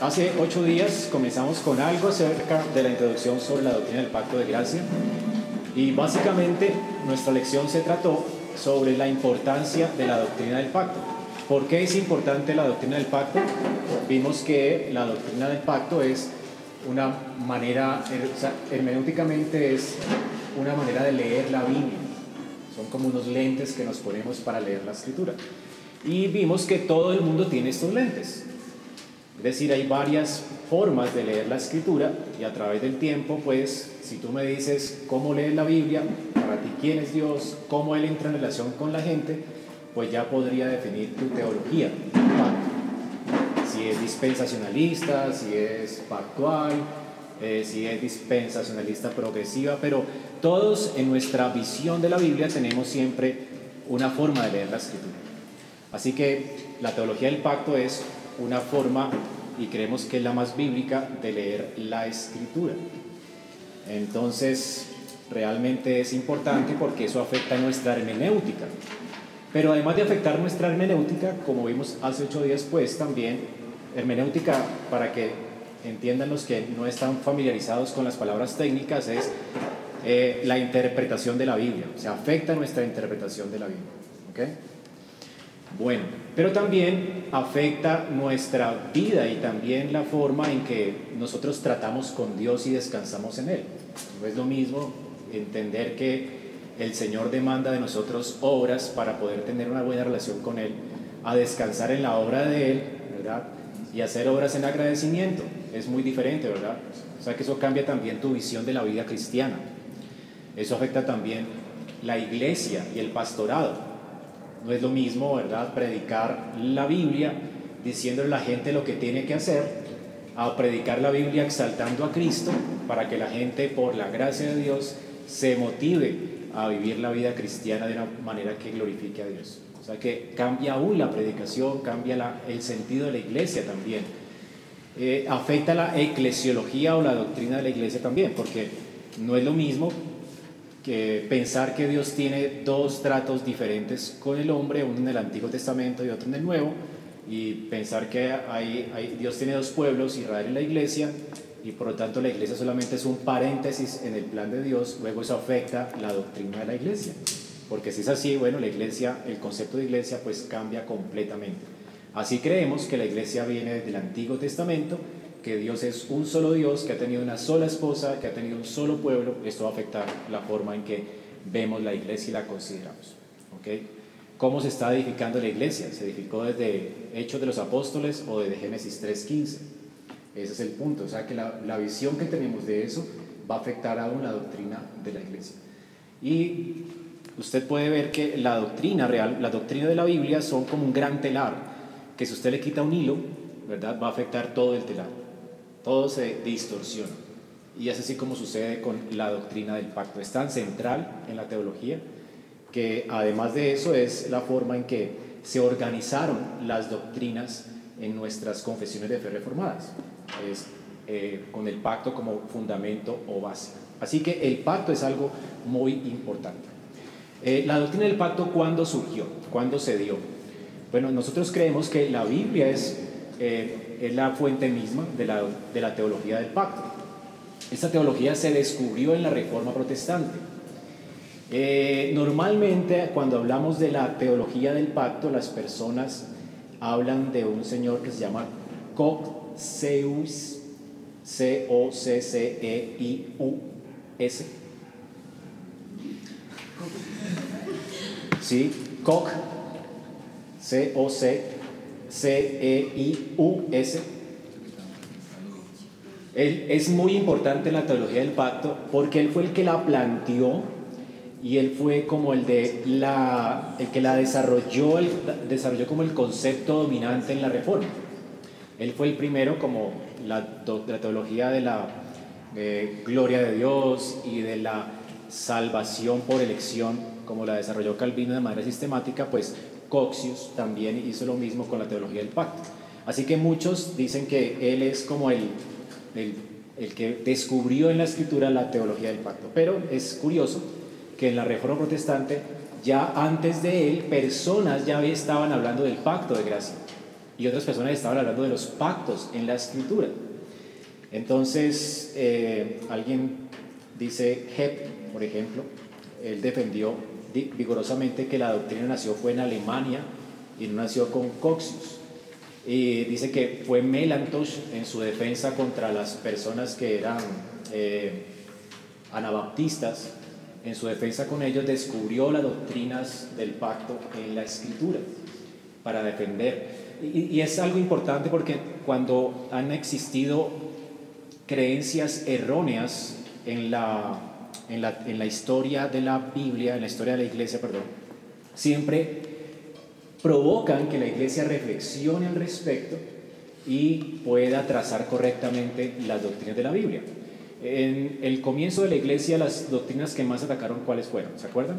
Hace ocho días comenzamos con algo acerca de la introducción sobre la doctrina del pacto de gracia y básicamente nuestra lección se trató sobre la importancia de la doctrina del pacto. ¿Por qué es importante la doctrina del pacto? Vimos que la doctrina del pacto es una manera, o sea, hermenéuticamente es una manera de leer la Biblia. Son como unos lentes que nos ponemos para leer la escritura. Y vimos que todo el mundo tiene estos lentes. Es decir, hay varias formas de leer la escritura y a través del tiempo, pues, si tú me dices cómo lees la Biblia, para ti quién es Dios, cómo Él entra en relación con la gente, pues ya podría definir tu teología. Si es dispensacionalista, si es pactual, eh, si es dispensacionalista progresiva, pero todos en nuestra visión de la Biblia tenemos siempre una forma de leer la escritura. Así que la teología del pacto es una forma, y creemos que es la más bíblica, de leer la escritura. Entonces, realmente es importante porque eso afecta nuestra hermenéutica. Pero además de afectar nuestra hermenéutica, como vimos hace ocho días, pues también hermenéutica, para que entiendan los que no están familiarizados con las palabras técnicas, es eh, la interpretación de la Biblia. O sea, afecta nuestra interpretación de la Biblia. ¿okay? Bueno, pero también afecta nuestra vida y también la forma en que nosotros tratamos con Dios y descansamos en Él. No es lo mismo entender que el Señor demanda de nosotros obras para poder tener una buena relación con Él, a descansar en la obra de Él, ¿verdad? Y hacer obras en agradecimiento. Es muy diferente, ¿verdad? O sea que eso cambia también tu visión de la vida cristiana. Eso afecta también la iglesia y el pastorado. No es lo mismo, ¿verdad?, predicar la Biblia diciéndole a la gente lo que tiene que hacer, a predicar la Biblia exaltando a Cristo para que la gente, por la gracia de Dios, se motive a vivir la vida cristiana de una manera que glorifique a Dios. O sea que cambia aún la predicación, cambia el sentido de la iglesia también. Eh, afecta la eclesiología o la doctrina de la iglesia también, porque no es lo mismo que pensar que Dios tiene dos tratos diferentes con el hombre, uno en el Antiguo Testamento y otro en el Nuevo, y pensar que hay, Dios tiene dos pueblos, Israel y la iglesia, y por lo tanto la iglesia solamente es un paréntesis en el plan de Dios, luego eso afecta la doctrina de la iglesia. Porque si es así, bueno, la iglesia, el concepto de iglesia pues cambia completamente. Así creemos que la iglesia viene desde el Antiguo Testamento que Dios es un solo Dios, que ha tenido una sola esposa, que ha tenido un solo pueblo, esto va a afectar la forma en que vemos la iglesia y la consideramos. ¿Cómo se está edificando la iglesia? ¿Se edificó desde Hechos de los Apóstoles o desde Génesis 3.15? Ese es el punto, o sea que la, la visión que tenemos de eso va a afectar aún la doctrina de la iglesia. Y usted puede ver que la doctrina real, la doctrina de la Biblia son como un gran telar, que si usted le quita un hilo, ¿verdad? Va a afectar todo el telar todo se distorsiona. Y es así como sucede con la doctrina del pacto. Es tan central en la teología que además de eso es la forma en que se organizaron las doctrinas en nuestras confesiones de fe reformadas. Es eh, con el pacto como fundamento o base. Así que el pacto es algo muy importante. Eh, la doctrina del pacto, ¿cuándo surgió? ¿Cuándo se dio? Bueno, nosotros creemos que la Biblia es eh, es la fuente misma de la, de la teología del pacto. Esta teología se descubrió en la Reforma Protestante. Eh, normalmente cuando hablamos de la teología del pacto, las personas hablan de un señor que se llama Cocceius, C-O-C-C-E-I-U-S. Sí, Coc, C-O-C C-E-I-U-S. es muy importante la teología del pacto porque él fue el que la planteó y él fue como el, de la, el que la desarrolló, desarrolló como el concepto dominante en la reforma. Él fue el primero como la, la teología de la gloria de Dios y de la salvación por elección, como la desarrolló Calvino de manera sistemática, pues Coxius también hizo lo mismo con la teología del pacto. Así que muchos dicen que él es como el, el, que descubrió en la escritura la teología del pacto. Pero es curioso que en la Reforma Protestante, ya antes de él, personas ya estaban hablando del pacto de gracia. y otras personas estaban hablando de los pactos en la escritura. Entonces, eh, alguien dice, Hep, por ejemplo, él defendió vigorosamente que la doctrina nació fue en Alemania y no nació con Coxius. Y dice que fue Melantos en su defensa contra las personas que eran eh, anabaptistas, en su defensa con ellos descubrió las doctrinas del pacto en la escritura para defender. Y, y es algo importante porque cuando han existido creencias erróneas en la, en la, en la historia de la Biblia, en la historia de la iglesia, perdón, siempre provocan que la iglesia reflexione al respecto y pueda trazar correctamente las doctrinas de la Biblia. En el comienzo de la iglesia, las doctrinas que más atacaron, ¿cuáles fueron? ¿Se acuerdan?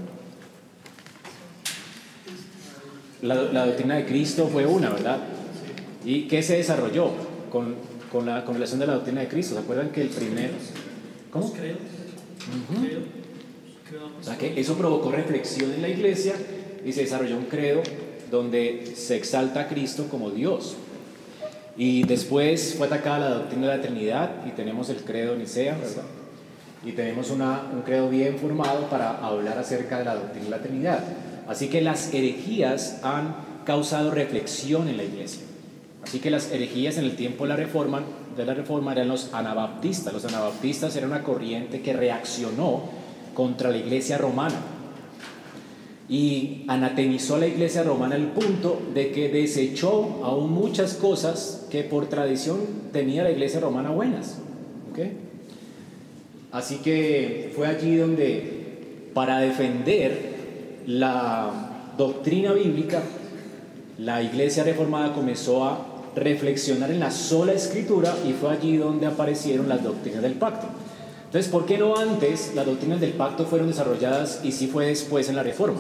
La, doctrina de Cristo fue una, ¿verdad? ¿Y qué se desarrolló con, con, la, con relación de la doctrina de Cristo? ¿Se acuerdan que el primero... ¿Cómo? O sea que eso provocó reflexión en la iglesia y se desarrolló un credo donde se exalta a Cristo como Dios. Y después fue atacada la doctrina de la Trinidad y tenemos el credo Nicea, ¿verdad? Y tenemos una, un credo bien formado para hablar acerca de la doctrina de la Trinidad. Así que las herejías han causado reflexión en la iglesia. Así que las herejías en el tiempo de la reforma, de la reforma eran los anabaptistas. Los anabaptistas eran una corriente que reaccionó contra la iglesia romana y anatemizó a la iglesia romana al punto de que desechó aún muchas cosas que por tradición tenía la iglesia romana buenas. Así que fue allí donde, para defender la doctrina bíblica, la iglesia reformada comenzó a reflexionar en la sola escritura y fue allí donde aparecieron las doctrinas del pacto. Entonces, ¿por qué no antes las doctrinas del pacto fueron desarrolladas y sí fue después en la reforma?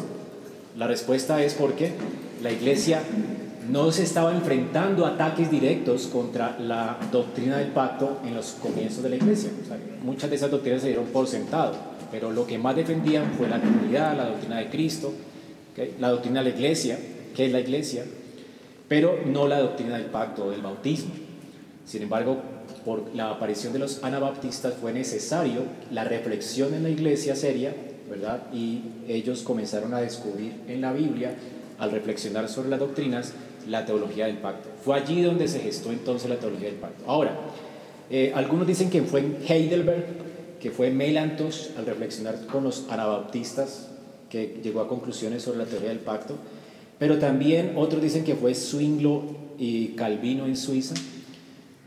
La respuesta es porque la iglesia no se estaba enfrentando ataques directos contra la doctrina del pacto en los comienzos de la iglesia. muchas de esas doctrinas se dieron por sentado, pero lo que más defendían fue la comunidad, la doctrina de Cristo, la doctrina de la iglesia, que es la iglesia, pero no la doctrina del pacto del bautismo. Sin embargo, por la aparición de los anabaptistas fue necesario la reflexión en la iglesia seria ¿verdad? Y ellos comenzaron a descubrir en la Biblia, al reflexionar sobre las doctrinas, la teología del pacto. Fue allí donde se gestó entonces la teología del pacto. Ahora, eh, algunos dicen que fue en Heidelberg, que fue Melantos, al reflexionar con los anabaptistas, que llegó a conclusiones sobre la teoría del pacto, pero también otros dicen que fue Zwinglo y Calvino en Suiza,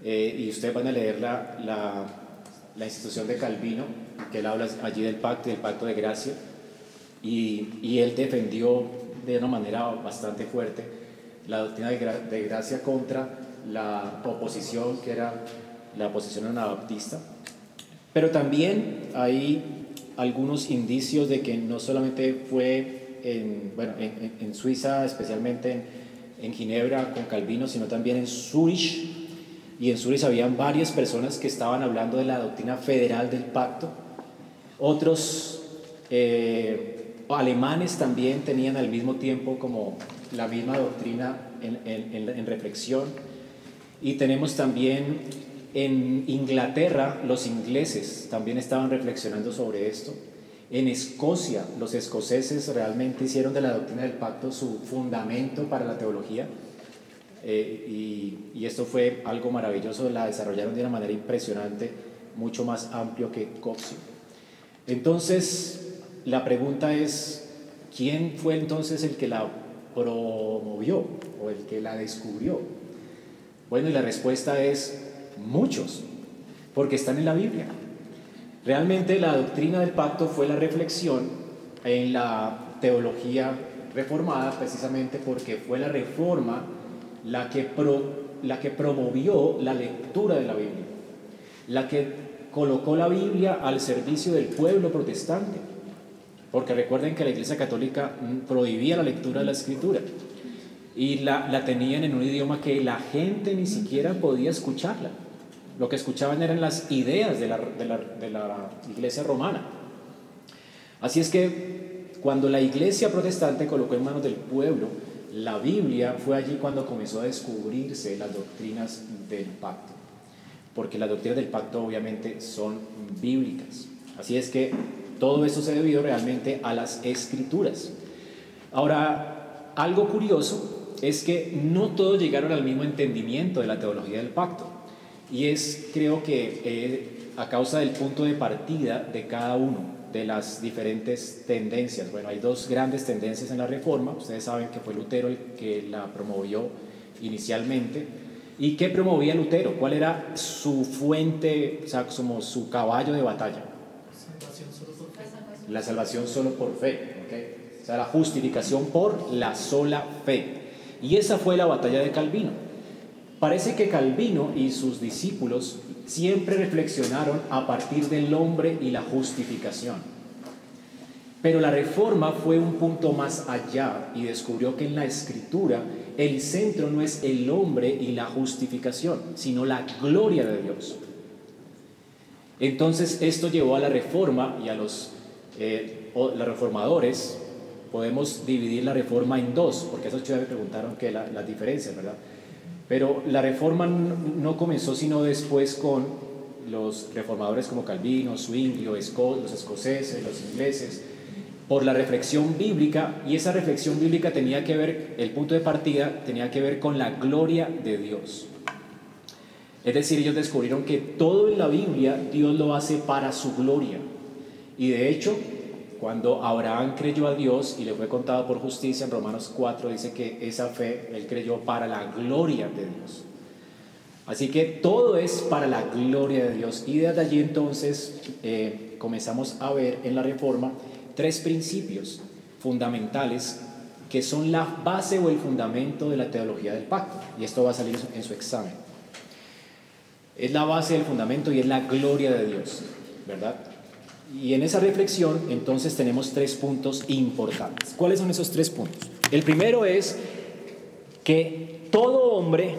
eh, y ustedes van a leer la, la, la institución de Calvino, que él habla allí del pacto, del pacto de gracia, y, y él defendió de una manera bastante fuerte la doctrina de, gracia contra la oposición, que era la oposición anabaptista. Pero también hay algunos indicios de que no solamente fue en, bueno, en, en Suiza, especialmente en, en, Ginebra con Calvino, sino también en Zurich. Y en Zurich habían varias personas que estaban hablando de la doctrina federal del pacto otros eh, alemanes también tenían al mismo tiempo como la misma doctrina en, reflexión. Y tenemos también en Inglaterra, los ingleses también estaban reflexionando sobre esto. En Escocia, los escoceses realmente hicieron de la doctrina del pacto su fundamento para la teología. Eh, y, esto fue algo maravilloso, la desarrollaron de una manera impresionante, mucho más amplio que Coxio. Entonces, la pregunta es, ¿quién fue entonces el que la promovió o el que la descubrió? Bueno, y la respuesta es muchos, porque están en la Biblia. Realmente la doctrina del pacto fue la reflexión en la teología reformada precisamente porque fue la reforma la que, la que promovió la lectura de la Biblia, la que colocó la Biblia al servicio del pueblo protestante, porque recuerden que la Iglesia Católica prohibía la lectura de la Escritura y la, la tenían en un idioma que la gente ni siquiera podía escucharla. Lo que escuchaban eran las ideas de la, Iglesia romana. Así es que cuando la Iglesia protestante colocó en manos del pueblo la Biblia fue allí cuando comenzó a descubrirse las doctrinas del pacto, porque las doctrinas del pacto obviamente son bíblicas. Así es que todo eso se debió realmente a las escrituras. Ahora, algo curioso es que no todos llegaron al mismo entendimiento de la teología del pacto. Y es, creo que, eh, a causa del punto de partida de cada uno de las diferentes tendencias. Bueno, hay dos grandes tendencias en la reforma. Ustedes saben que fue Lutero el que la promovió inicialmente. ¿Y qué promovía Lutero? ¿Cuál era su fuente, o sea, como su caballo de batalla? La salvación solo por fe. O sea, la justificación por la sola fe. Y esa fue la batalla de Calvino. Parece que Calvino y sus discípulos siempre reflexionaron a partir del hombre y la justificación. Pero la reforma fue un punto más allá y descubrió que en la escritura el centro no es el hombre y la justificación, sino la gloria de Dios. Entonces esto llevó a la reforma y a los, eh, reformadores, podemos dividir la reforma en dos, porque esos chicos me preguntaron que la, las ¿verdad? Pero la reforma no comenzó sino después con los reformadores como Calvino, Zwinglio, los escoceses, los ingleses, por la reflexión bíblica, y esa reflexión bíblica tenía que ver, el punto de partida tenía que ver con la gloria de Dios. Es decir, ellos descubrieron que todo en la Biblia Dios lo hace para su gloria. Y de hecho, cuando Abraham creyó a Dios y le fue contado por justicia, en Romanos 4 dice que esa fe él creyó para la gloria de Dios. Así que todo es para la gloria de Dios. Y desde allí entonces eh, comenzamos a ver en la Reforma tres principios fundamentales que son la base o el fundamento de la teología del pacto. Y esto va a salir en su examen. Es la base del fundamento y es la gloria de Dios, ¿verdad? Y en esa reflexión entonces tenemos tres puntos importantes. ¿Cuáles son esos tres puntos? El primero es que todo hombre,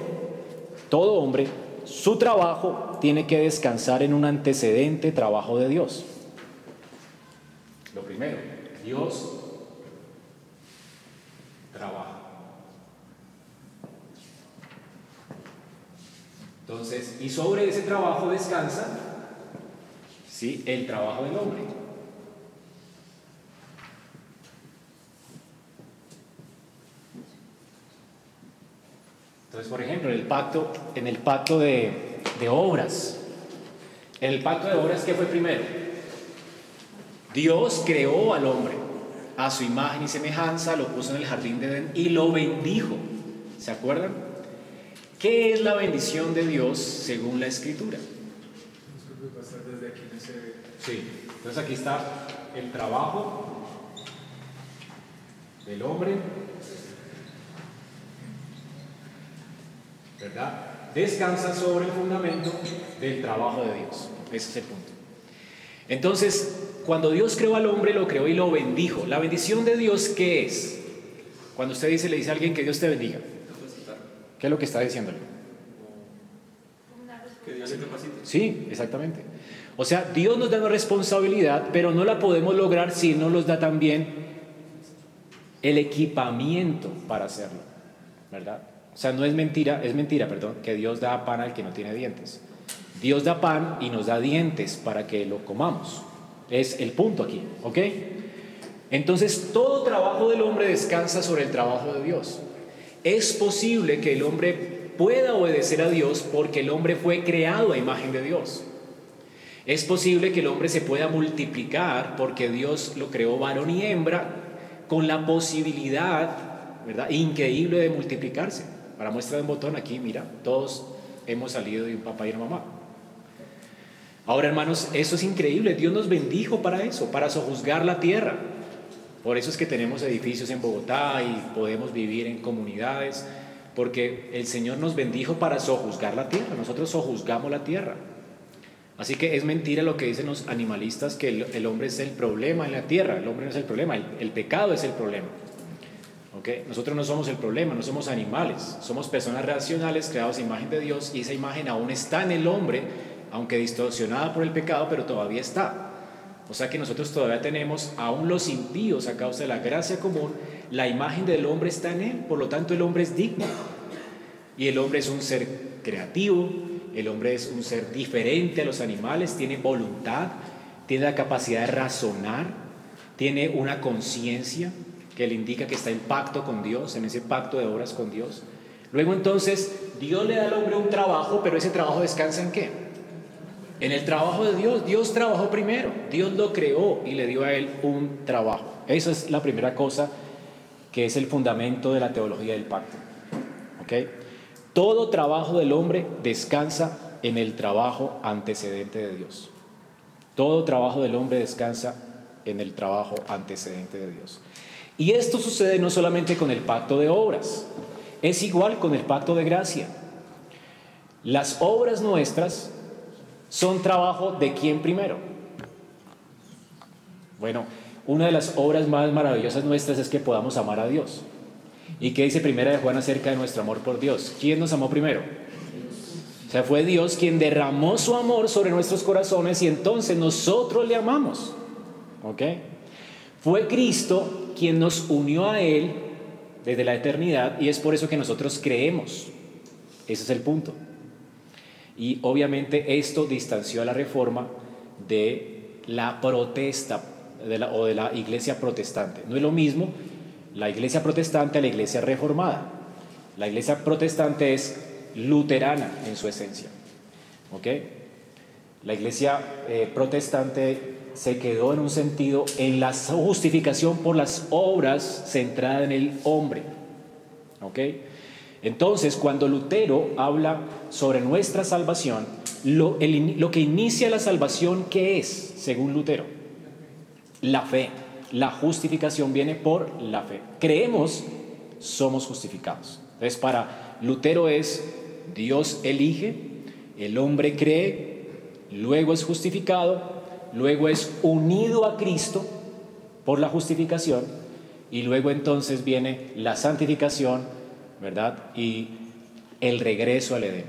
todo hombre, su trabajo tiene que descansar en un antecedente trabajo de Dios. Lo primero, Dios trabaja. Entonces, y sobre ese trabajo descansa ¿sí? el trabajo del hombre. Entonces, por ejemplo, en el pacto, en el pacto de, de obras, en el pacto de obras, ¿qué fue primero? Dios creó al hombre a su imagen y semejanza, lo puso en el jardín de Edén y lo bendijo. ¿Se acuerdan? ¿Qué es la bendición de Dios según la escritura? Sí, entonces aquí está el trabajo del hombre, ¿verdad? Descansa sobre el fundamento del trabajo de Dios. Ese es el punto. Entonces, cuando Dios creó al hombre, lo creó y lo bendijo. La bendición de Dios, ¿qué es? Cuando usted dice, le dice a alguien que Dios te bendiga. ¿Qué es lo que está diciéndole? Sí, exactamente. O sea, Dios nos da una responsabilidad, pero no la podemos lograr si no nos da también el equipamiento para hacerlo, ¿verdad? O sea, no es mentira, es mentira, perdón, que Dios da pan al que no tiene dientes. Dios da pan y nos da dientes para que lo comamos. Es el punto aquí, ¿ok? Entonces, todo trabajo del hombre descansa sobre el trabajo de Dios. Es posible que el hombre pueda obedecer a Dios porque el hombre fue creado a imagen de Dios. Es posible que el hombre se pueda multiplicar porque Dios lo creó varón y hembra con la posibilidad, ¿verdad? Increíble de multiplicarse. Para muestra de un botón aquí, mira, todos hemos salido de un papá y una mamá. Ahora, hermanos, eso es increíble. Dios nos bendijo para eso, para sojuzgar la tierra. Por eso es que tenemos edificios en Bogotá y podemos vivir en comunidades, porque el Señor nos bendijo para sojuzgar la tierra. Nosotros sojuzgamos la tierra. Así que es mentira lo que dicen los animalistas que el, hombre es el problema en la tierra. El hombre no es el problema, el, pecado es el problema. ¿Okay? Nosotros no somos el problema, no somos animales. Somos personas racionales creados a imagen de Dios y esa imagen aún está en el hombre, aunque distorsionada por el pecado, pero todavía está. O sea que nosotros todavía tenemos, aún los impíos a causa de la gracia común, la imagen del hombre está en él, por lo tanto el hombre es digno. Y el hombre es un ser creativo, el hombre es un ser diferente a los animales, tiene voluntad, tiene la capacidad de razonar, tiene una conciencia que le indica que está en pacto con Dios, en ese pacto de obras con Dios. Luego entonces Dios le da al hombre un trabajo, pero ese trabajo descansa en qué? En el trabajo de Dios. Dios trabajó primero, Dios lo creó y le dio a él un trabajo. Esa es la primera cosa que es el fundamento de la teología del pacto. ¿Ok? Todo trabajo del hombre descansa en el trabajo antecedente de Dios. Todo trabajo del hombre descansa en el trabajo antecedente de Dios. Y esto sucede no solamente con el pacto de obras, es igual con el pacto de gracia. Las obras nuestras son trabajo de quién primero. Bueno, una de las obras más maravillosas nuestras es que podamos amar a Dios. ¿Y qué dice Primera de Juan acerca de nuestro amor por Dios? ¿Quién nos amó primero? O sea, fue Dios quien derramó su amor sobre nuestros corazones y entonces nosotros le amamos. ¿Ok? Fue Cristo quien nos unió a Él desde la eternidad y es por eso que nosotros creemos. Ese es el punto. Y obviamente esto distanció a la reforma de la protesta o de la iglesia protestante. No es lo mismo la iglesia protestante a la iglesia reformada. La iglesia protestante es luterana en su esencia. ¿Ok? La iglesia eh, protestante se quedó en un sentido en la justificación por las obras centrada en el hombre. ¿Ok? Entonces, cuando Lutero habla sobre nuestra salvación, lo, lo que inicia la salvación, ¿qué es, según Lutero? La fe. La justificación viene por la fe. Creemos, somos justificados. Entonces, para Lutero es Dios elige, el hombre cree, luego es justificado, luego es unido a Cristo por la justificación y luego entonces viene la santificación, ¿verdad? Y el regreso al Edén.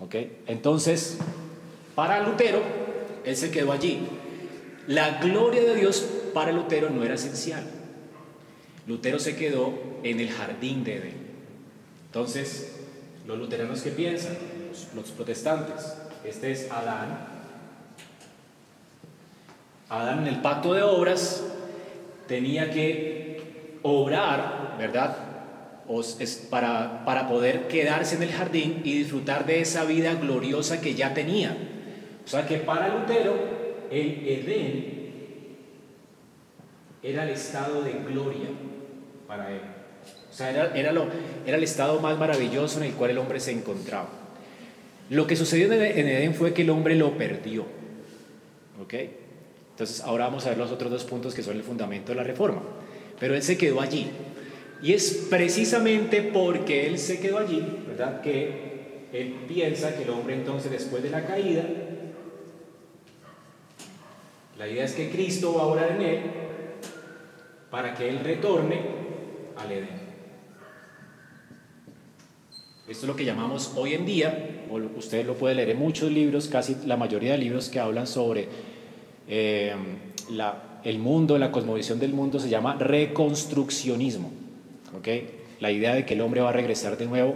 ¿Ok? Entonces, para Lutero, él se quedó allí. La gloria de Dios para Lutero no era esencial. Lutero se quedó en el jardín de Edén. Entonces, los luteranos que piensan, los, protestantes, este es Adán. Adán en el pacto de obras tenía que obrar, ¿verdad? es para, para poder quedarse en el jardín y disfrutar de esa vida gloriosa que ya tenía. O sea que para Lutero el Edén era el estado de gloria para él. O sea, era, era, lo, era el estado más maravilloso en el cual el hombre se encontraba. Lo que sucedió en Edén fue que el hombre lo perdió. ¿Ok? Entonces, ahora vamos a ver los otros dos puntos que son el fundamento de la reforma. Pero él se quedó allí. Y es precisamente porque él se quedó allí, ¿verdad? Que él piensa que el hombre entonces después de la caída la idea es que Cristo va a orar en él para que él retorne al Edén. Esto es lo que llamamos hoy en día, o usted lo puede leer en muchos libros, casi la mayoría de libros que hablan sobre eh, el mundo, la cosmovisión del mundo, se llama reconstruccionismo. La idea de que el hombre va a regresar de nuevo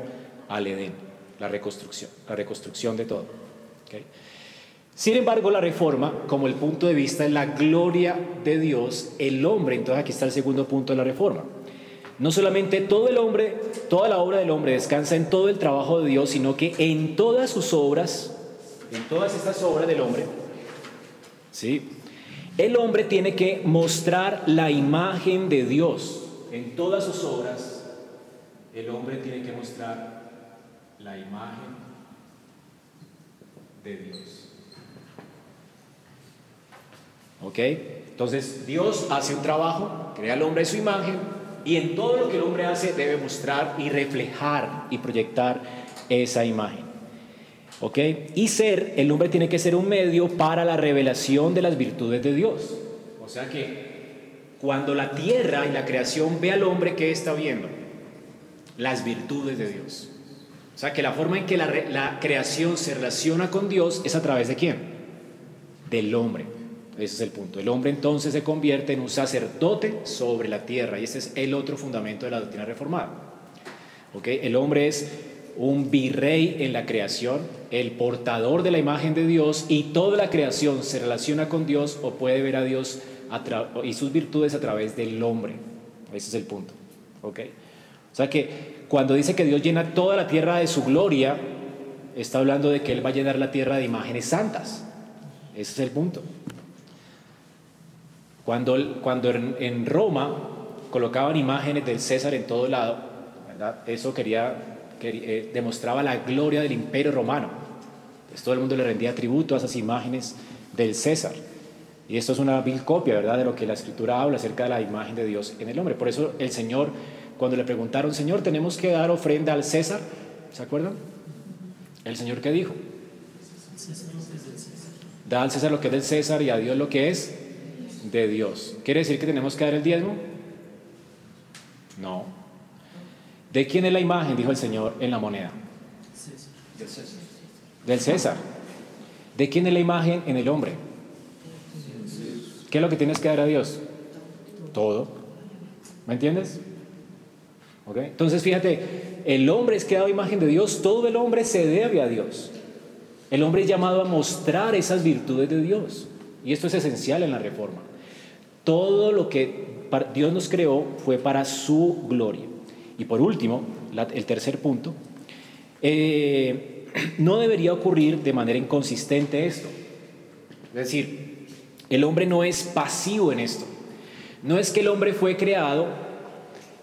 al Edén, la reconstrucción, la reconstrucción de todo. Sin embargo, la reforma, como el punto de vista de la gloria de Dios, el hombre, entonces aquí está el segundo punto de la reforma. No solamente todo el hombre, toda la obra del hombre descansa en todo el trabajo de Dios, sino que en todas sus obras, en todas estas obras del hombre, ¿sí? El hombre tiene que mostrar la imagen de Dios. En todas sus obras, el hombre tiene que mostrar la imagen de Dios. ¿Ok? Entonces Dios hace un trabajo, crea al hombre su imagen y en todo lo que el hombre hace debe mostrar y reflejar y proyectar esa imagen. ¿Ok? Y ser, el hombre tiene que ser un medio para la revelación de las virtudes de Dios. O sea que cuando la tierra y la creación ve al hombre, ¿qué está viendo? Las virtudes de Dios. O sea que la forma en que la, la creación se relaciona con Dios es a través de quién? del hombre. Ese es el punto. El hombre entonces se convierte en un sacerdote sobre la tierra y ese es el otro fundamento de la doctrina reformada. ¿Okay? El hombre es un virrey en la creación, el portador de la imagen de Dios y toda la creación se relaciona con Dios o puede ver a Dios y sus virtudes a través del hombre. Ese es el punto. ¿Okay? O sea que cuando dice que Dios llena toda la tierra de su gloria, está hablando de que Él va a llenar la tierra de imágenes santas. Ese es el punto. Cuando, cuando en, Roma colocaban imágenes del César en todo lado, eso quería, eh, demostraba la gloria del imperio romano. Pues todo el mundo le rendía tributo a esas imágenes del César. Y esto es una vil copia, ¿verdad?, de lo que la Escritura habla acerca de la imagen de Dios en el hombre. Por eso el Señor, cuando le preguntaron, Señor, tenemos que dar ofrenda al César, ¿se acuerdan? ¿El Señor qué dijo? Da al César lo que es del César y a Dios lo que es de Dios. ¿Quiere decir que tenemos que dar el diezmo? No. ¿De quién es la imagen? Dijo el Señor en la moneda. Del César. Del César. ¿De quién es la imagen en el hombre? ¿Qué es lo que tienes que dar a Dios? Todo. ¿Me entiendes? Entonces fíjate, el hombre es creado imagen de Dios, todo el hombre se debe a Dios. El hombre es llamado a mostrar esas virtudes de Dios. Y esto es esencial en la reforma. Todo lo que Dios nos creó fue para su gloria. Y por último, el tercer punto, eh, no debería ocurrir de manera inconsistente esto. Es decir, el hombre no es pasivo en esto. No es que el hombre fue creado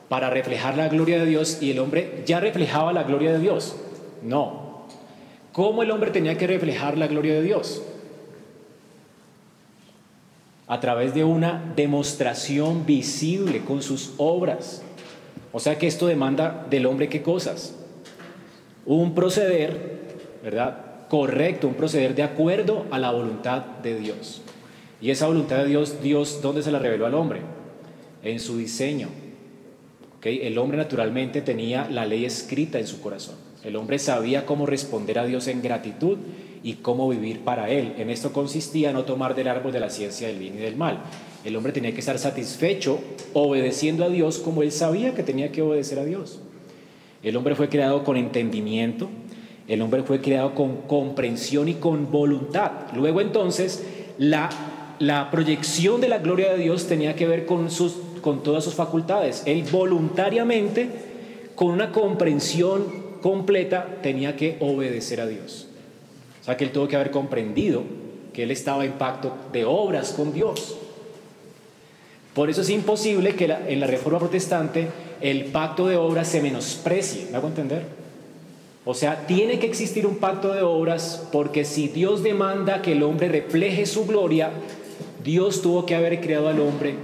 para reflejar la gloria de Dios y el hombre ya reflejaba la gloria de Dios. No. ¿Cómo el hombre tenía que reflejar la gloria de Dios? A través de una demostración visible con sus obras. O sea que esto demanda del hombre qué cosas? Un proceder, ¿verdad? Correcto, un proceder de acuerdo a la voluntad de Dios. Y esa voluntad de Dios, Dios, ¿dónde se la reveló al hombre? En su diseño. ¿Okay? El hombre naturalmente tenía la ley escrita en su corazón. El hombre sabía cómo responder a Dios en gratitud y cómo vivir para Él. En esto consistía no tomar del árbol de la ciencia del bien y del mal. El hombre tenía que estar satisfecho obedeciendo a Dios como él sabía que tenía que obedecer a Dios. El hombre fue creado con entendimiento, el hombre fue creado con comprensión y con voluntad. Luego entonces la, la proyección de la gloria de Dios tenía que ver con, sus, con todas sus facultades. Él voluntariamente, con una comprensión completa, tenía que obedecer a Dios. O sea que él tuvo que haber comprendido que él estaba en pacto de obras con Dios. Por eso es imposible que en la reforma protestante el pacto de obras se menosprecie. ¿Me hago entender? O sea, tiene que existir un pacto de obras porque si Dios demanda que el hombre refleje su gloria, Dios tuvo que haber creado al hombre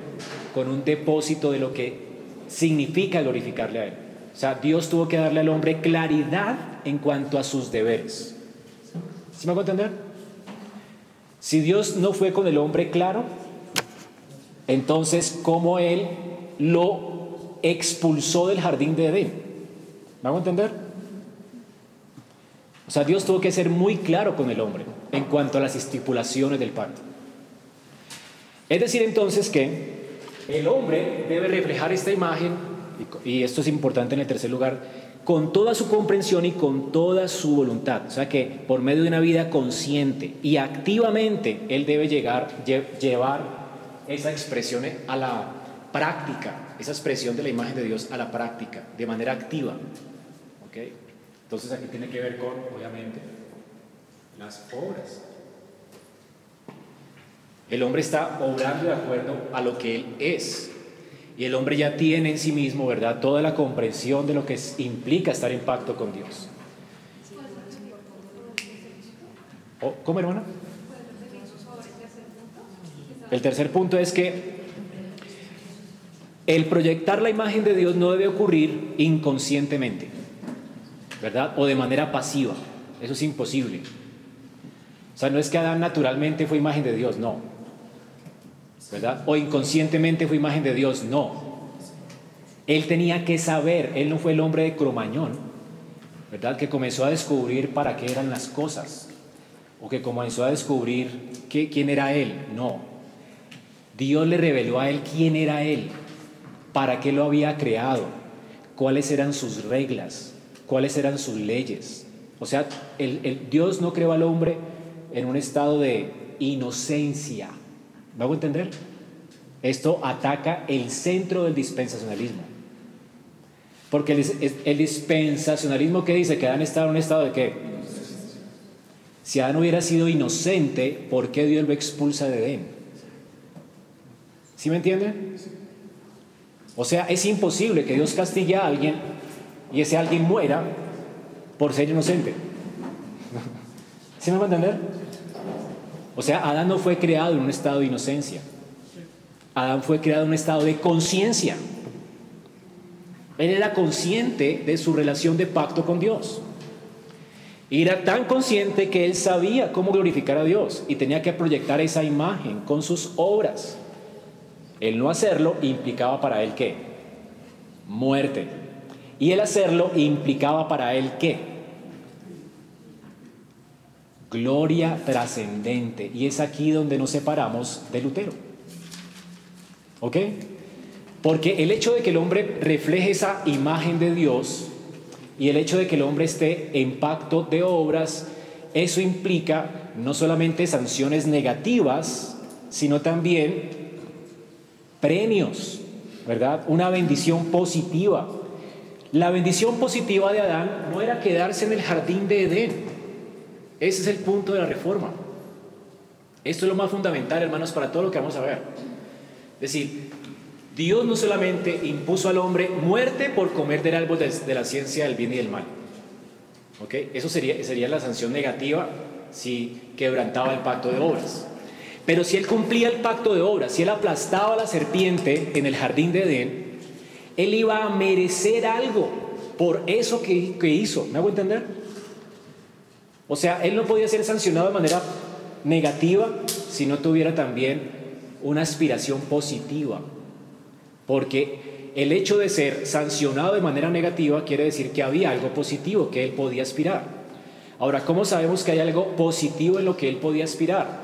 con un depósito de lo que significa glorificarle a Él. O sea, Dios tuvo que darle al hombre claridad en cuanto a sus deberes. ¿Sí me hago entender? Si Dios no fue con el hombre claro, entonces, ¿cómo Él lo expulsó del jardín de Edén? ¿Me hago entender? O sea, Dios tuvo que ser muy claro con el hombre en cuanto a las estipulaciones del pacto. Es decir, entonces que el hombre debe reflejar esta imagen, y esto es importante en el tercer lugar, con toda su comprensión y con toda su voluntad. O sea que por medio de una vida consciente y activamente Él debe llegar, llevar esa expresión a la práctica, esa expresión de la imagen de Dios a la práctica, de manera activa. ¿Okay? Entonces aquí tiene que ver con, obviamente, las obras. El hombre está obrando de acuerdo a lo que Él es. Y el hombre ya tiene en sí mismo, ¿verdad?, toda la comprensión de lo que implica estar en pacto con Dios. Oh, ¿Cómo, hermana? El tercer punto es que el proyectar la imagen de Dios no debe ocurrir inconscientemente, ¿verdad? O de manera pasiva. Eso es imposible. O sea, no es que Adán naturalmente fue imagen de Dios, no. ¿Verdad? O inconscientemente fue imagen de Dios, no. Él tenía que saber, él no fue el hombre de Cromañón, ¿verdad? Que comenzó a descubrir para qué eran las cosas. o que comenzó a descubrir quién era Él. No. Dios le reveló a Él quién era Él, para qué lo había creado, cuáles eran sus reglas, cuáles eran sus leyes. O sea, el, Dios no creó al hombre en un estado de inocencia. ¿Me hago entender? Esto ataca el centro del dispensacionalismo. Porque el, dispensacionalismo que dice que Adán estaba en un estado de qué? Si Adán hubiera sido inocente, ¿por qué Dios lo expulsa de Edén? ¿Sí me entienden? O sea, es imposible que Dios castigue a alguien y ese alguien muera por ser inocente. ¿Sí me va a entender? O sea, Adán no fue creado en un estado de inocencia. Adán fue creado en un estado de conciencia. Él era consciente de su relación de pacto con Dios. Y era tan consciente que él sabía cómo glorificar a Dios y tenía que proyectar esa imagen con sus obras. El no hacerlo implicaba para él qué? Muerte. Y el hacerlo implicaba para él qué? Gloria trascendente. Y es aquí donde nos separamos de Lutero. ¿Ok? Porque el hecho de que el hombre refleje esa imagen de Dios y el hecho de que el hombre esté en pacto de obras, eso implica no solamente sanciones negativas, sino también premios, ¿verdad? Una bendición positiva. La bendición positiva de Adán no era quedarse en el jardín de Edén. Ese es el punto de la reforma. Esto es lo más fundamental, hermanos, para todo lo que vamos a ver. Es decir, Dios no solamente impuso al hombre muerte por comer del árbol de, la ciencia del bien y del mal. ¿Ok? Eso sería, sería la sanción negativa si quebrantaba el pacto de obras. Pero si él cumplía el pacto de obras, si él aplastaba a la serpiente en el jardín de Edén, él iba a merecer algo por eso que, que hizo. ¿Me hago entender? O sea, él no podía ser sancionado de manera negativa si no tuviera también una aspiración positiva. Porque el hecho de ser sancionado de manera negativa quiere decir que había algo positivo que él podía aspirar. Ahora, ¿cómo sabemos que hay algo positivo en lo que él podía aspirar?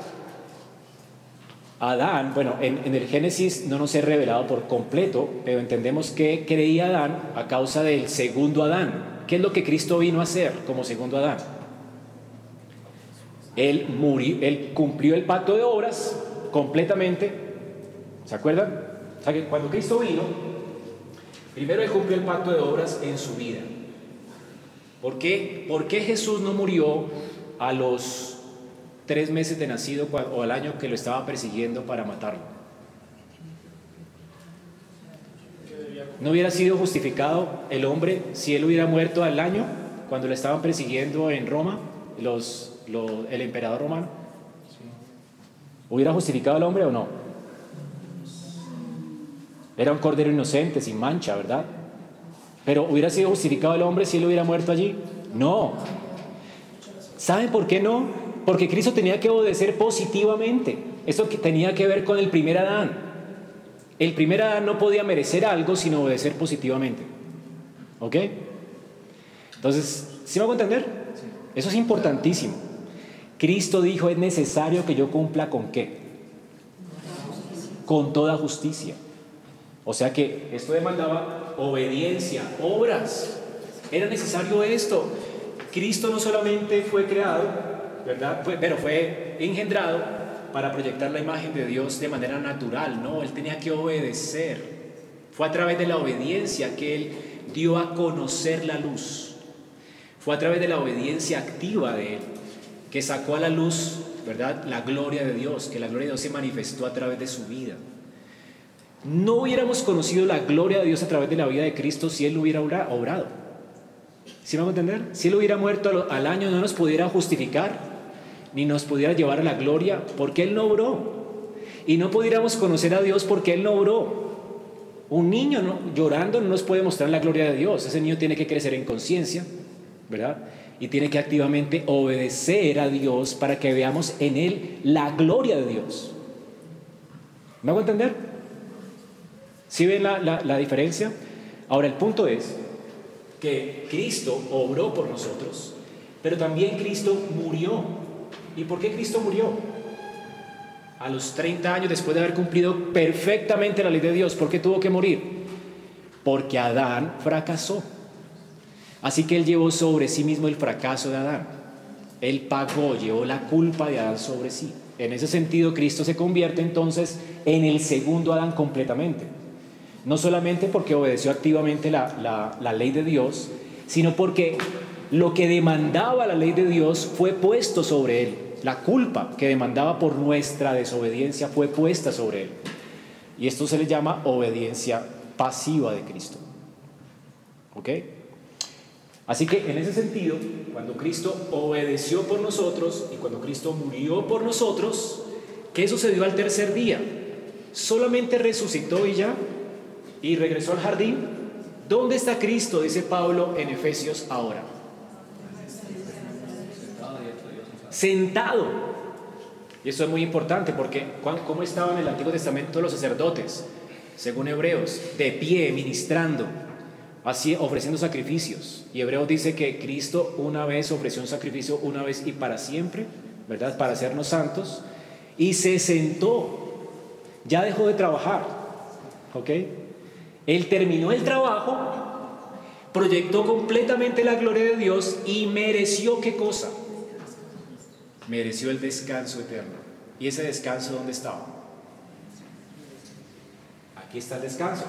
Adán, bueno, en, el Génesis no nos es revelado por completo, pero entendemos que creía Adán a causa del segundo Adán. ¿Qué es lo que Cristo vino a hacer como segundo Adán? Él, murió, él cumplió el pacto de obras completamente. ¿Se acuerdan? que cuando Cristo vino, primero Él cumplió el pacto de obras en su vida. ¿Por qué? ¿Por qué Jesús no murió a los tres meses de nacido o al año que lo estaba persiguiendo para matarlo? ¿No hubiera sido justificado el hombre si él hubiera muerto al año cuando lo estaban persiguiendo en Roma, los, el emperador romano? ¿Hubiera justificado al hombre o no? Era un cordero inocente, sin mancha, ¿verdad? Pero ¿hubiera sido justificado el hombre si él hubiera muerto allí? No. ¿Saben por qué no? Porque Cristo tenía que obedecer positivamente. Eso tenía que ver con el primer Adán. El primer Adán no podía merecer algo sin obedecer positivamente. ¿Ok? Entonces, ¿sí me hago entender? Eso es importantísimo. Cristo dijo, es necesario que yo cumpla con qué? Con toda justicia. O sea que esto demandaba obediencia, obras. Era necesario esto. Cristo no solamente fue creado, ¿verdad? pero fue engendrado para proyectar la imagen de Dios de manera natural, no, él tenía que obedecer. Fue a través de la obediencia que él dio a conocer la luz. Fue a través de la obediencia activa de él que sacó a la luz, ¿verdad? La gloria de Dios, que la gloria de Dios se manifestó a través de su vida. No hubiéramos conocido la gloria de Dios a través de la vida de Cristo si Él no hubiera obrado. ¿Sí vamos a entender? Si Él hubiera muerto al año no nos pudiera justificar, ni nos pudiera llevar a la gloria, porque Él no obró. Y no pudiéramos conocer a Dios porque Él no obró. Un niño llorando no nos puede mostrar la gloria de Dios. Ese niño tiene que crecer en conciencia, ¿verdad? Y tiene que activamente obedecer a Dios para que veamos en Él la gloria de Dios. ¿Me hago entender? ¿Sí ven la, diferencia? Ahora, el punto es que Cristo obró por nosotros, pero también Cristo murió ¿Y por qué Cristo murió? A los 30 años después de haber cumplido perfectamente la ley de Dios, ¿por qué tuvo que morir? Porque Adán fracasó. Así que él llevó sobre sí mismo el fracaso de Adán. Él pagó, llevó la culpa de Adán sobre sí. En ese sentido, Cristo se convierte entonces en el segundo Adán completamente. No solamente porque obedeció activamente la, la ley de Dios, sino porque lo que demandaba la ley de Dios fue puesto sobre él. La culpa que demandaba por nuestra desobediencia fue puesta sobre él. Y esto se le llama obediencia pasiva de Cristo. ¿Ok? Así que en ese sentido, cuando Cristo obedeció por nosotros y cuando Cristo murió por nosotros, ¿qué sucedió al tercer día? Solamente resucitó y ya, y regresó al jardín. ¿Dónde está Cristo? Dice Pablo en Efesios ahora. Sentado. Y eso es muy importante porque ¿cómo estaban en el Antiguo Testamento los sacerdotes? Según Hebreos, de pie, ministrando, así ofreciendo sacrificios. Y Hebreos dice que Cristo una vez ofreció un sacrificio, una vez y para siempre, ¿verdad? Para hacernos santos. Y se sentó. Ya dejó de trabajar. ¿Ok? Él terminó el trabajo, proyectó completamente la gloria de Dios y mereció qué cosa? Mereció el descanso eterno. ¿Y ese descanso dónde estaba? Aquí está el descanso.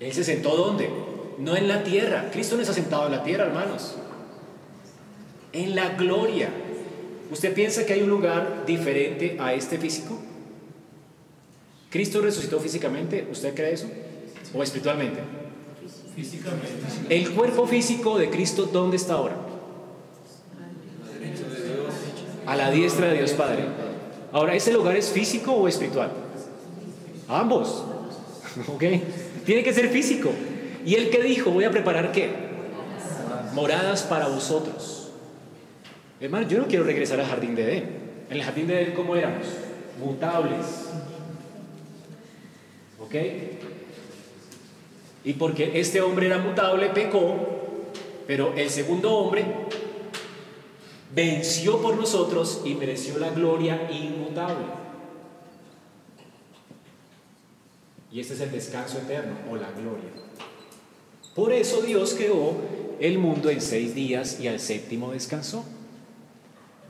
Él se sentó ¿dónde? No en la tierra. Cristo no ha sentado en la tierra, hermanos. En la gloria. ¿Usted piensa que hay un lugar diferente a este físico? ¿Cristo resucitó físicamente? ¿Usted cree eso? ¿O espiritualmente? Físicamente. ¿El cuerpo físico de Cristo dónde está ahora? A la diestra de Dios Padre. Ahora, ¿ese lugar es físico o espiritual? Ambos. ¿Ok? Tiene que ser físico. ¿Y él qué dijo? Voy a preparar qué? Moradas para vosotros. Hermano, yo no quiero regresar al jardín de Edén. En el jardín de Edén, ¿cómo éramos? Mutables ¿Ok? Y porque este hombre era mutable, pecó, pero el segundo hombre venció por nosotros y mereció la gloria inmutable. Y este es el descanso eterno o la gloria. Por eso Dios creó el mundo en seis días y al séptimo descansó.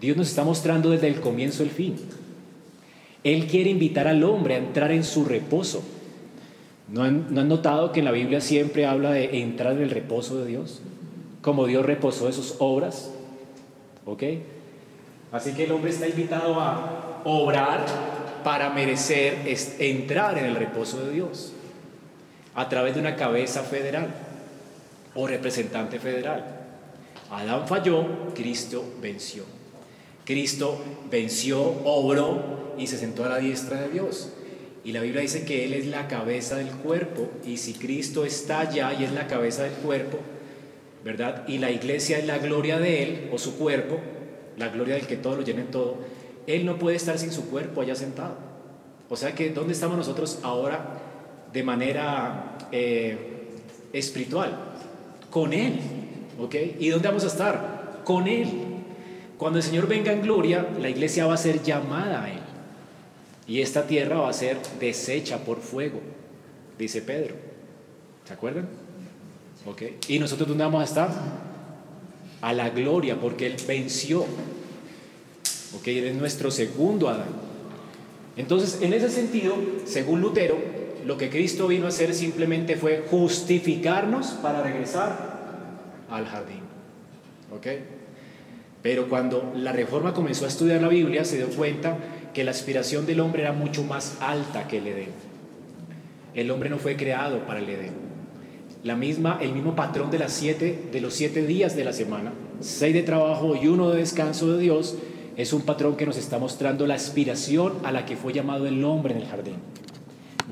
Dios nos está mostrando desde el comienzo el fin. Él quiere invitar al hombre a entrar en su reposo. ¿No han, notado que en la Biblia siempre habla de entrar en el reposo de Dios? Como Dios reposó de sus obras. ¿Ok? Así que el hombre está invitado a obrar para merecer entrar en el reposo de Dios a través de una cabeza federal o representante federal. Adán falló, Cristo venció. Cristo venció, obró y se sentó a la diestra de Dios. Y la Biblia dice que Él es la cabeza del cuerpo. Y si Cristo está allá y es la cabeza del cuerpo, ¿verdad? Y la iglesia es la gloria de Él o su cuerpo, la gloria del que todo lo llena en todo, Él no puede estar sin su cuerpo allá sentado. O sea que, ¿dónde estamos nosotros ahora de manera eh, espiritual? Con Él. ¿Ok? ¿Y dónde vamos a estar? Con Él. Cuando el Señor venga en gloria, la iglesia va a ser llamada a Él. Y esta tierra va a ser deshecha por fuego, dice Pedro. ¿Se acuerdan? ¿Ok? ¿Y nosotros dónde vamos a estar? A la gloria, porque Él venció. ¿Ok? Él es nuestro segundo Adán. Entonces, en ese sentido, según Lutero, lo que Cristo vino a hacer simplemente fue justificarnos para regresar al jardín. ¿Ok? Pero cuando la reforma comenzó a estudiar la Biblia, se dio cuenta que la aspiración del hombre era mucho más alta que el Edén. El hombre no fue creado para el Edén. La misma, el mismo patrón de, las siete, de los siete días de la semana, seis de trabajo y uno de descanso de Dios, es un patrón que nos está mostrando la aspiración a la que fue llamado el hombre en el jardín.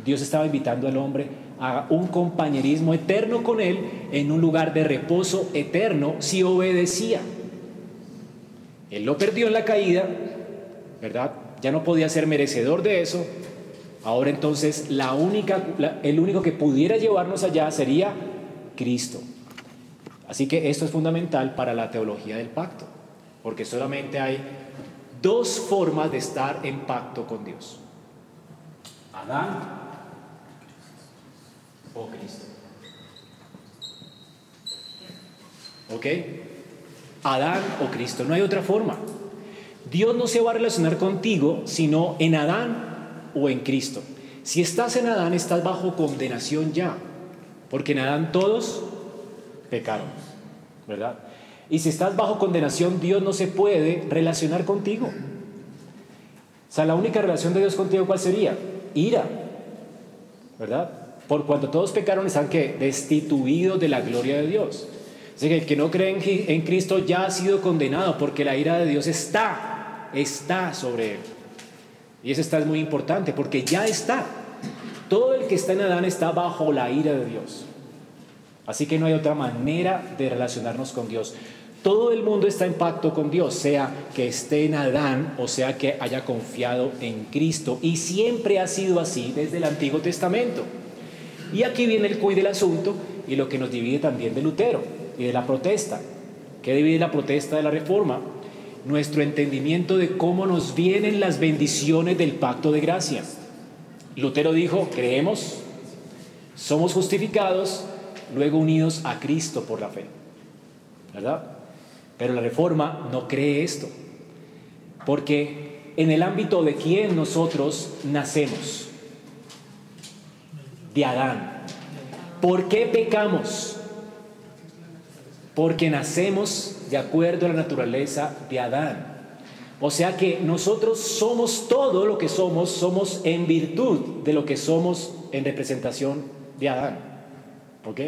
Dios estaba invitando al hombre a un compañerismo eterno con Él en un lugar de reposo eterno si obedecía. Él lo perdió en la caída, ¿verdad? ya no podía ser merecedor de eso, ahora entonces la única, el único que pudiera llevarnos allá sería Cristo. Así que esto es fundamental para la teología del pacto. Porque solamente hay dos formas de estar en pacto con Dios. Adán o Cristo. ¿Ok? Adán o Cristo, no hay otra forma. Dios no se va a relacionar contigo sino en Adán o en Cristo. Si estás en Adán, estás bajo condenación ya, porque en Adán todos pecaron, ¿verdad? Y si estás bajo condenación, Dios no se puede relacionar contigo. O sea, la única relación de Dios contigo, ¿cuál sería? Ira, ¿verdad? Por cuanto todos pecaron, están que destituidos de la gloria de Dios. Así que el que no cree en, Cristo ya ha sido condenado porque la ira de Dios está, está sobre él. Y eso está es muy importante porque ya está. Todo el que está en Adán está bajo la ira de Dios. Así que no hay otra manera de relacionarnos con Dios. Todo el mundo está en pacto con Dios, sea que esté en Adán o sea que haya confiado en Cristo. Y siempre ha sido así desde el Antiguo Testamento. Y aquí viene el cuid del asunto y lo que nos divide también de Lutero y de la protesta. ¿Qué divide la protesta de la reforma? Nuestro entendimiento de cómo nos vienen las bendiciones del pacto de gracia. Lutero dijo, creemos, somos justificados, luego unidos a Cristo por la fe. ¿Verdad? Pero la reforma no cree esto. Porque en el ámbito de quién nosotros nacemos, de Adán. ¿Por qué pecamos? porque nacemos de acuerdo a la naturaleza de Adán. O sea que nosotros somos todo lo que somos, somos en virtud de lo que somos en representación de Adán. ¿Ok?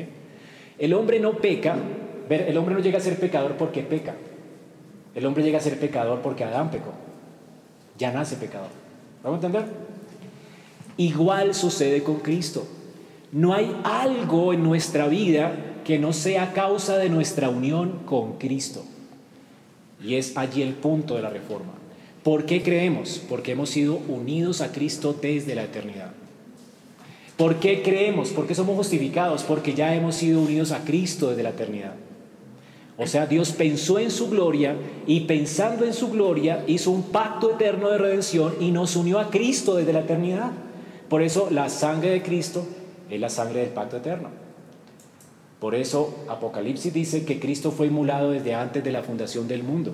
El hombre no peca, el hombre no llega a ser pecador porque peca. El hombre llega a ser pecador porque Adán pecó. Ya nace pecador. ¿Vamos a entender? Igual sucede con Cristo. No hay algo en nuestra vida que no sea causa de nuestra unión con Cristo. Y es allí el punto de la reforma. ¿Por qué creemos? Porque hemos sido unidos a Cristo desde la eternidad. ¿Por qué creemos? Porque somos justificados, porque ya hemos sido unidos a Cristo desde la eternidad. O sea, Dios pensó en su gloria y pensando en su gloria hizo un pacto eterno de redención y nos unió a Cristo desde la eternidad. Por eso la sangre de Cristo es la sangre del pacto eterno. Por eso Apocalipsis dice que Cristo fue inmolado desde antes de la fundación del mundo.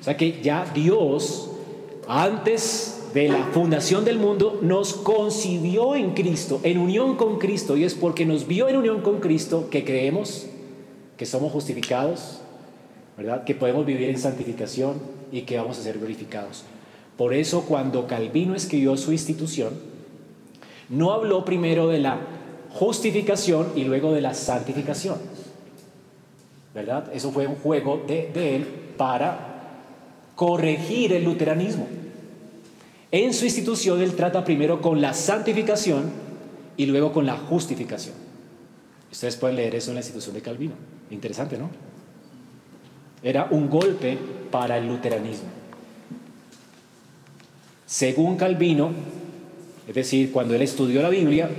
O sea que ya Dios, antes de la fundación del mundo, nos concibió en Cristo, en unión con Cristo. Y es porque nos vio en unión con Cristo que creemos que somos justificados, ¿verdad? Que podemos vivir en santificación y que vamos a ser glorificados. Por eso cuando Calvino escribió su institución, no habló primero de la justificación y luego de la santificación. ¿Verdad? Eso fue un juego de, él para corregir el luteranismo. En su institución él trata primero con la santificación y luego con la justificación. Ustedes pueden leer eso en la institución de Calvino. Interesante, ¿no? Era un golpe para el luteranismo. Según Calvino, es decir, cuando él estudió la Biblia,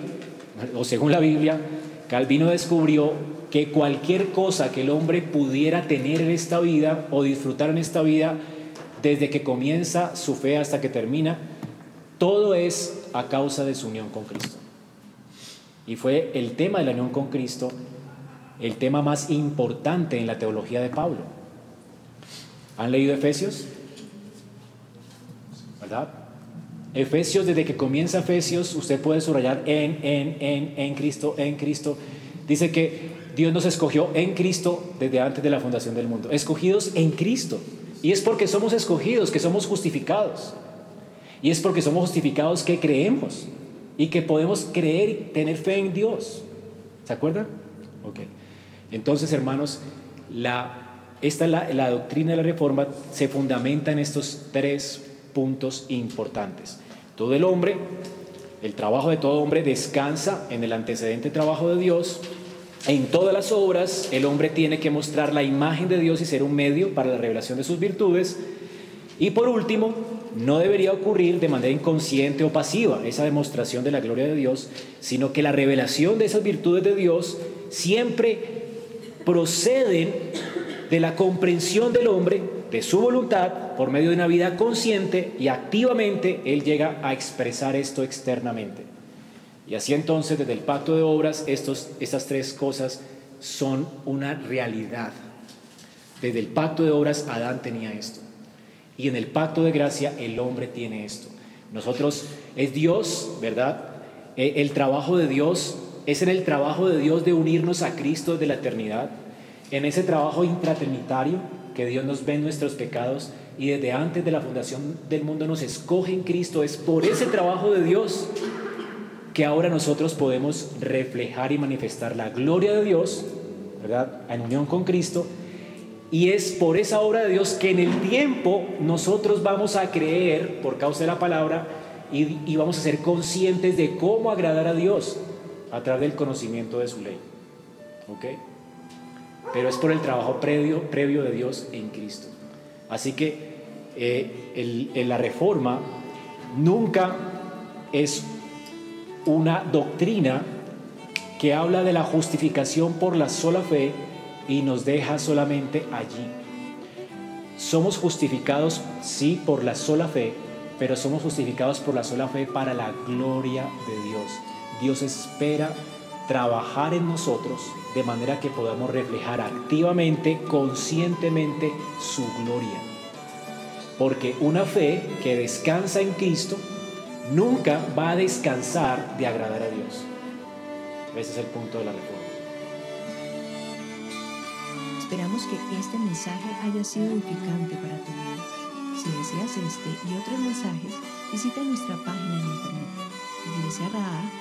o según la Biblia, Calvino descubrió que cualquier cosa que el hombre pudiera tener en esta vida o disfrutar en esta vida, desde que comienza su fe hasta que termina, todo es a causa de su unión con Cristo. Y fue el tema de la unión con Cristo el tema más importante en la teología de Pablo. ¿Han leído Efesios? ¿Verdad? Efesios, desde que comienza Efesios, usted puede subrayar en, en, en, en Cristo, en Cristo. Dice que Dios nos escogió en Cristo desde antes de la fundación del mundo. Escogidos en Cristo. Y es porque somos escogidos, que somos justificados. Y es porque somos justificados que creemos. Y que podemos creer y tener fe en Dios. ¿Se acuerdan? Ok. Entonces, hermanos, la, esta la, doctrina de la reforma se fundamenta en estos tres puntos importantes. Todo el hombre, el trabajo de todo hombre descansa en el antecedente trabajo de Dios. En todas las obras el hombre tiene que mostrar la imagen de Dios y ser un medio para la revelación de sus virtudes. Y por último, no debería ocurrir de manera inconsciente o pasiva esa demostración de la gloria de Dios, sino que la revelación de esas virtudes de Dios siempre proceden de la comprensión del hombre de su voluntad por medio de una vida consciente y activamente Él llega a expresar esto externamente. Y así entonces desde el pacto de obras estos, estas tres cosas son una realidad. Desde el pacto de obras Adán tenía esto. Y en el pacto de gracia el hombre tiene esto. Nosotros es Dios, ¿verdad? E, el trabajo de Dios es en el trabajo de Dios de unirnos a Cristo desde la eternidad, en ese trabajo intraternitario que Dios nos ve en nuestros pecados y desde antes de la fundación del mundo nos escoge en Cristo. Es por ese trabajo de Dios que ahora nosotros podemos reflejar y manifestar la gloria de Dios, ¿verdad? En unión con Cristo. Y es por esa obra de Dios que en el tiempo nosotros vamos a creer, por causa de la palabra, y, vamos a ser conscientes de cómo agradar a Dios a través del conocimiento de su ley. ¿Ok? Pero es por el trabajo previo, previo de Dios en Cristo. Así que eh, la reforma nunca es una doctrina que habla de la justificación por la sola fe y nos deja solamente allí. Somos justificados, sí, por la sola fe, pero somos justificados por la sola fe para la gloria de Dios. Dios espera trabajar en nosotros de manera que podamos reflejar activamente, conscientemente su gloria. Porque una fe que descansa en Cristo nunca va a descansar de agradar a Dios. Ese es el punto de la reforma. Esperamos que este mensaje haya sido edificante para tu vida. Si deseas este y otros mensajes, visita nuestra página en internet iglesiaraa.org.